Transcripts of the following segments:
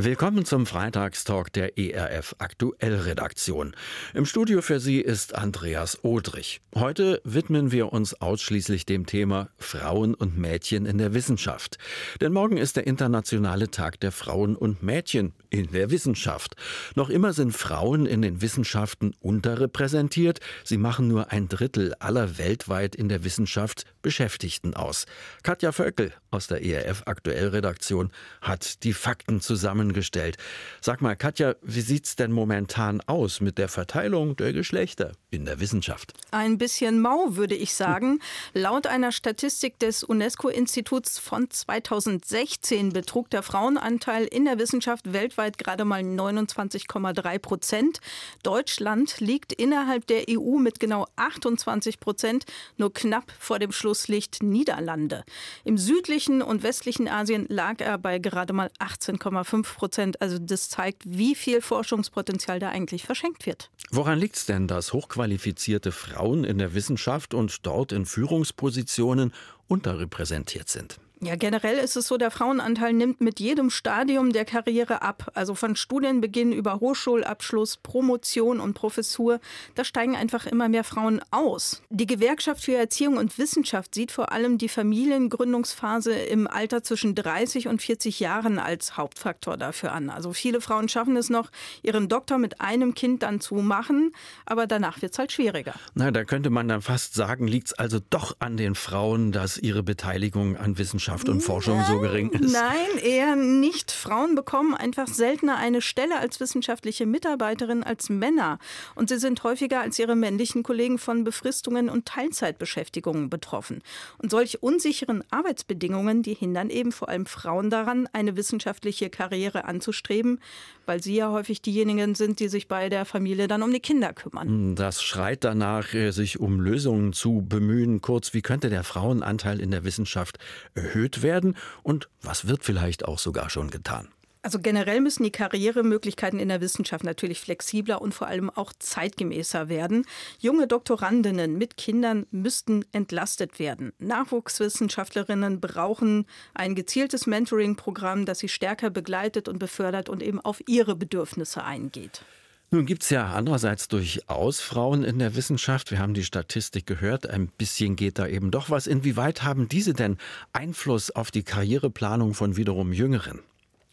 Willkommen zum Freitagstalk der ERF Aktuell Redaktion. Im Studio für Sie ist Andreas Odrich. Heute widmen wir uns ausschließlich dem Thema Frauen und Mädchen in der Wissenschaft. Denn morgen ist der internationale Tag der Frauen und Mädchen in der Wissenschaft. Noch immer sind Frauen in den Wissenschaften unterrepräsentiert. Sie machen nur ein Drittel aller weltweit in der Wissenschaft Beschäftigten aus. Katja Völkel aus der ERF Aktuell Redaktion hat die Fakten zusammen zusammengestellt. Sag mal, Katja, wie sieht's denn momentan aus mit der Verteilung der Geschlechter in der Wissenschaft? Ein bisschen mau, würde ich sagen. Laut einer Statistik des UNESCO-Instituts von 2016 betrug der Frauenanteil in der Wissenschaft weltweit gerade mal 29,3 Prozent. Deutschland liegt innerhalb der EU mit genau 28 Prozent nur knapp vor dem Schlusslicht Niederlande. Im südlichen und westlichen Asien lag er bei gerade mal 18,5 Prozent. Also das zeigt, wie viel Forschungspotenzial da eigentlich verschenkt wird. Woran liegt es denn, dass hochqualifizierte Frauen in der Wissenschaft und dort in Führungspositionen unterrepräsentiert sind? Ja, generell ist es so, der Frauenanteil nimmt mit jedem Stadium der Karriere ab. Also von Studienbeginn über Hochschulabschluss, Promotion und Professur. Da steigen einfach immer mehr Frauen aus. Die Gewerkschaft für Erziehung und Wissenschaft sieht vor allem die Familiengründungsphase im Alter zwischen 30 und 40 Jahren als Hauptfaktor dafür an. Also viele Frauen schaffen es noch, ihren Doktor mit einem Kind dann zu machen, aber danach wird es halt schwieriger. Na, da könnte man dann fast sagen, liegt es also doch an den Frauen, dass ihre Beteiligung an Wissenschaft Wissenschaft und Forschung so gering ist? Nein, eher nicht. Frauen bekommen einfach seltener eine Stelle als wissenschaftliche Mitarbeiterin als Männer. Und sie sind häufiger als ihre männlichen Kollegen von Befristungen und Teilzeitbeschäftigungen betroffen. Und solche unsicheren Arbeitsbedingungen, die hindern eben vor allem Frauen daran, eine wissenschaftliche Karriere anzustreben, weil sie ja häufig diejenigen sind, die sich bei der Familie dann um die Kinder kümmern. Das schreit danach, äh, sich um Lösungen zu bemühen. Kurz, wie könnte der Frauenanteil in der Wissenschaft erhöht erhöht werden und was wird vielleicht auch sogar schon getan? Also generell müssen die Karrieremöglichkeiten in der Wissenschaft natürlich flexibler und vor allem auch zeitgemäßer werden. Junge Doktorandinnen mit Kindern müssten entlastet werden. Nachwuchswissenschaftlerinnen brauchen ein gezieltes Mentoring-Programm, das sie stärker begleitet und befördert und eben auf ihre Bedürfnisse eingeht. Nun gibt es ja andererseits durchaus Frauen in der Wissenschaft. Wir haben die Statistik gehört. Ein bisschen geht da eben doch was. Inwieweit haben diese denn Einfluss auf die Karriereplanung von wiederum Jüngeren?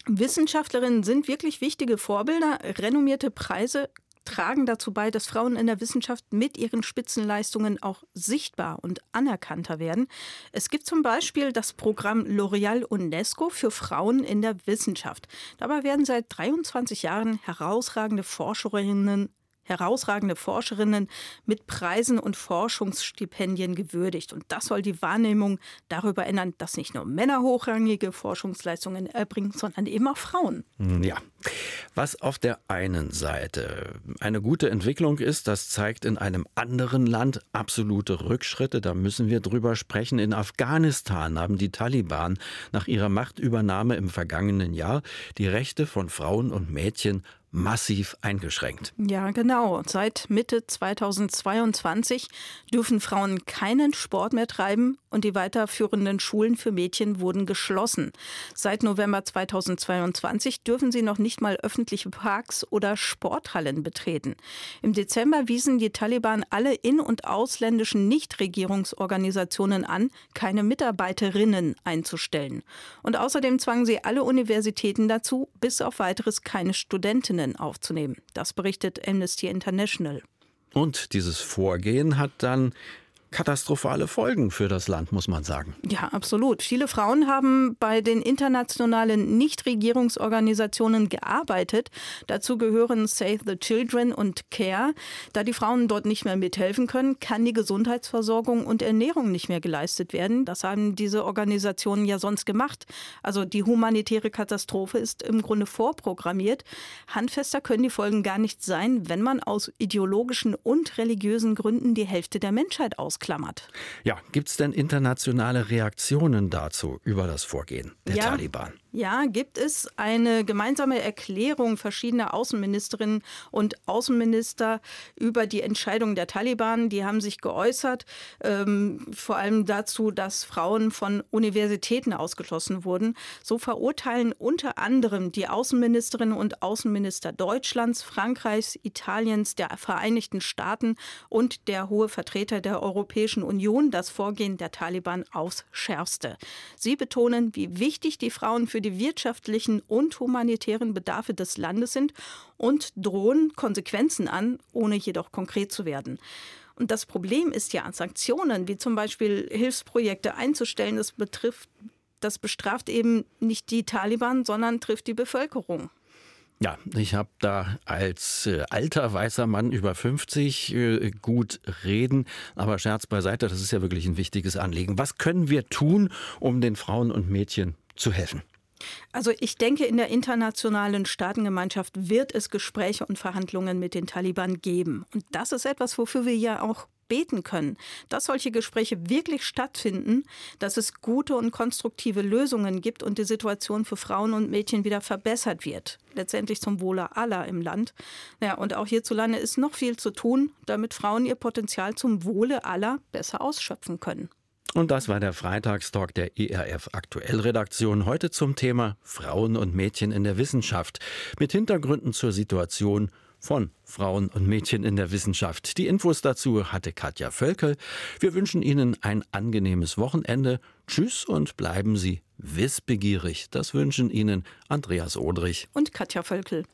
Wissenschaftlerinnen sind wirklich wichtige Vorbilder. Renommierte Preise tragen dazu bei, dass Frauen in der Wissenschaft mit ihren Spitzenleistungen auch sichtbar und anerkannter werden. Es gibt zum Beispiel das Programm L'Oréal UNESCO für Frauen in der Wissenschaft. Dabei werden seit 23 Jahren herausragende Forscherinnen herausragende Forscherinnen mit Preisen und Forschungsstipendien gewürdigt. Und das soll die Wahrnehmung darüber ändern, dass nicht nur Männer hochrangige Forschungsleistungen erbringen, sondern eben auch Frauen. Hm, ja. Was auf der einen Seite eine gute Entwicklung ist, das zeigt in einem anderen Land absolute Rückschritte. Da müssen wir drüber sprechen. In Afghanistan haben die Taliban nach ihrer Machtübernahme im vergangenen Jahr die Rechte von Frauen und Mädchen massiv eingeschränkt. Ja, genau. Seit Mitte 2022 dürfen Frauen keinen Sport mehr treiben und die weiterführenden Schulen für Mädchen wurden geschlossen. Seit November 2022 dürfen sie noch nicht mal öffentliche Parks oder Sporthallen betreten. Im Dezember wiesen die Taliban alle in- und ausländischen Nichtregierungsorganisationen an, keine Mitarbeiterinnen einzustellen. Und außerdem zwangen sie alle Universitäten dazu, bis auf weiteres keine Studentinnen aufzunehmen. Das berichtet Amnesty International. Und dieses Vorgehen hat dann katastrophale Folgen für das Land, muss man sagen. Ja, absolut. Viele Frauen haben bei den internationalen Nichtregierungsorganisationen gearbeitet. Dazu gehören Save the Children und CARE. Da die Frauen dort nicht mehr mithelfen können, kann die Gesundheitsversorgung und Ernährung nicht mehr geleistet werden. Das haben diese Organisationen ja sonst gemacht. Also die humanitäre Katastrophe ist im Grunde vorprogrammiert. Handfester können die Folgen gar nicht sein, wenn man aus ideologischen und religiösen Gründen die Hälfte der Menschheit aus ausklammert. Ja, gibt es denn internationale Reaktionen dazu über das Vorgehen der ja, Taliban? Ja, gibt es eine gemeinsame Erklärung verschiedener Außenministerinnen und Außenminister über die Entscheidung der Taliban. Die haben sich geäußert, ähm, vor allem dazu, dass Frauen von Universitäten ausgeschlossen wurden. So verurteilen unter anderem die Außenministerinnen und Außenminister Deutschlands, Frankreichs, Italiens, der Vereinigten Staaten und der hohe Vertreter der Europäischen Union das Vorgehen der Taliban aufs Schärfste. Sie betonen, wie wichtig die Frauen für die die wirtschaftlichen und humanitären Bedarfe des Landes sind und drohen Konsequenzen an, ohne jedoch konkret zu werden. Und das Problem ist ja an Sanktionen, wie zum Beispiel Hilfsprojekte einzustellen, das betrifft, das bestraft eben nicht die Taliban, sondern trifft die Bevölkerung. Ja, ich habe da als äh, alter weißer Mann über 50 äh, gut reden, aber Scherz beiseite, das ist ja wirklich ein wichtiges Anliegen. Was können wir tun, um den Frauen und Mädchen zu helfen? Also ich denke, in der internationalen Staatengemeinschaft wird es Gespräche und Verhandlungen mit den Taliban geben. Und das ist etwas, wofür wir ja auch beten können, dass solche Gespräche wirklich stattfinden, dass es gute und konstruktive Lösungen gibt und die Situation für Frauen und Mädchen wieder verbessert wird. Letztendlich zum Wohle aller im Land. Ja, und auch hierzulande ist noch viel zu tun, damit Frauen ihr Potenzial zum Wohle aller besser ausschöpfen können. Und das war der Freitagstalk der ERF Aktuellredaktion. Heute zum Thema Frauen und Mädchen in der Wissenschaft. Mit Hintergründen zur Situation von Frauen und Mädchen in der Wissenschaft. Die Infos dazu hatte Katja Völkel. Wir wünschen Ihnen ein angenehmes Wochenende. Tschüss und bleiben Sie wissbegierig. Das wünschen Ihnen Andreas Odrich und Katja Völkel.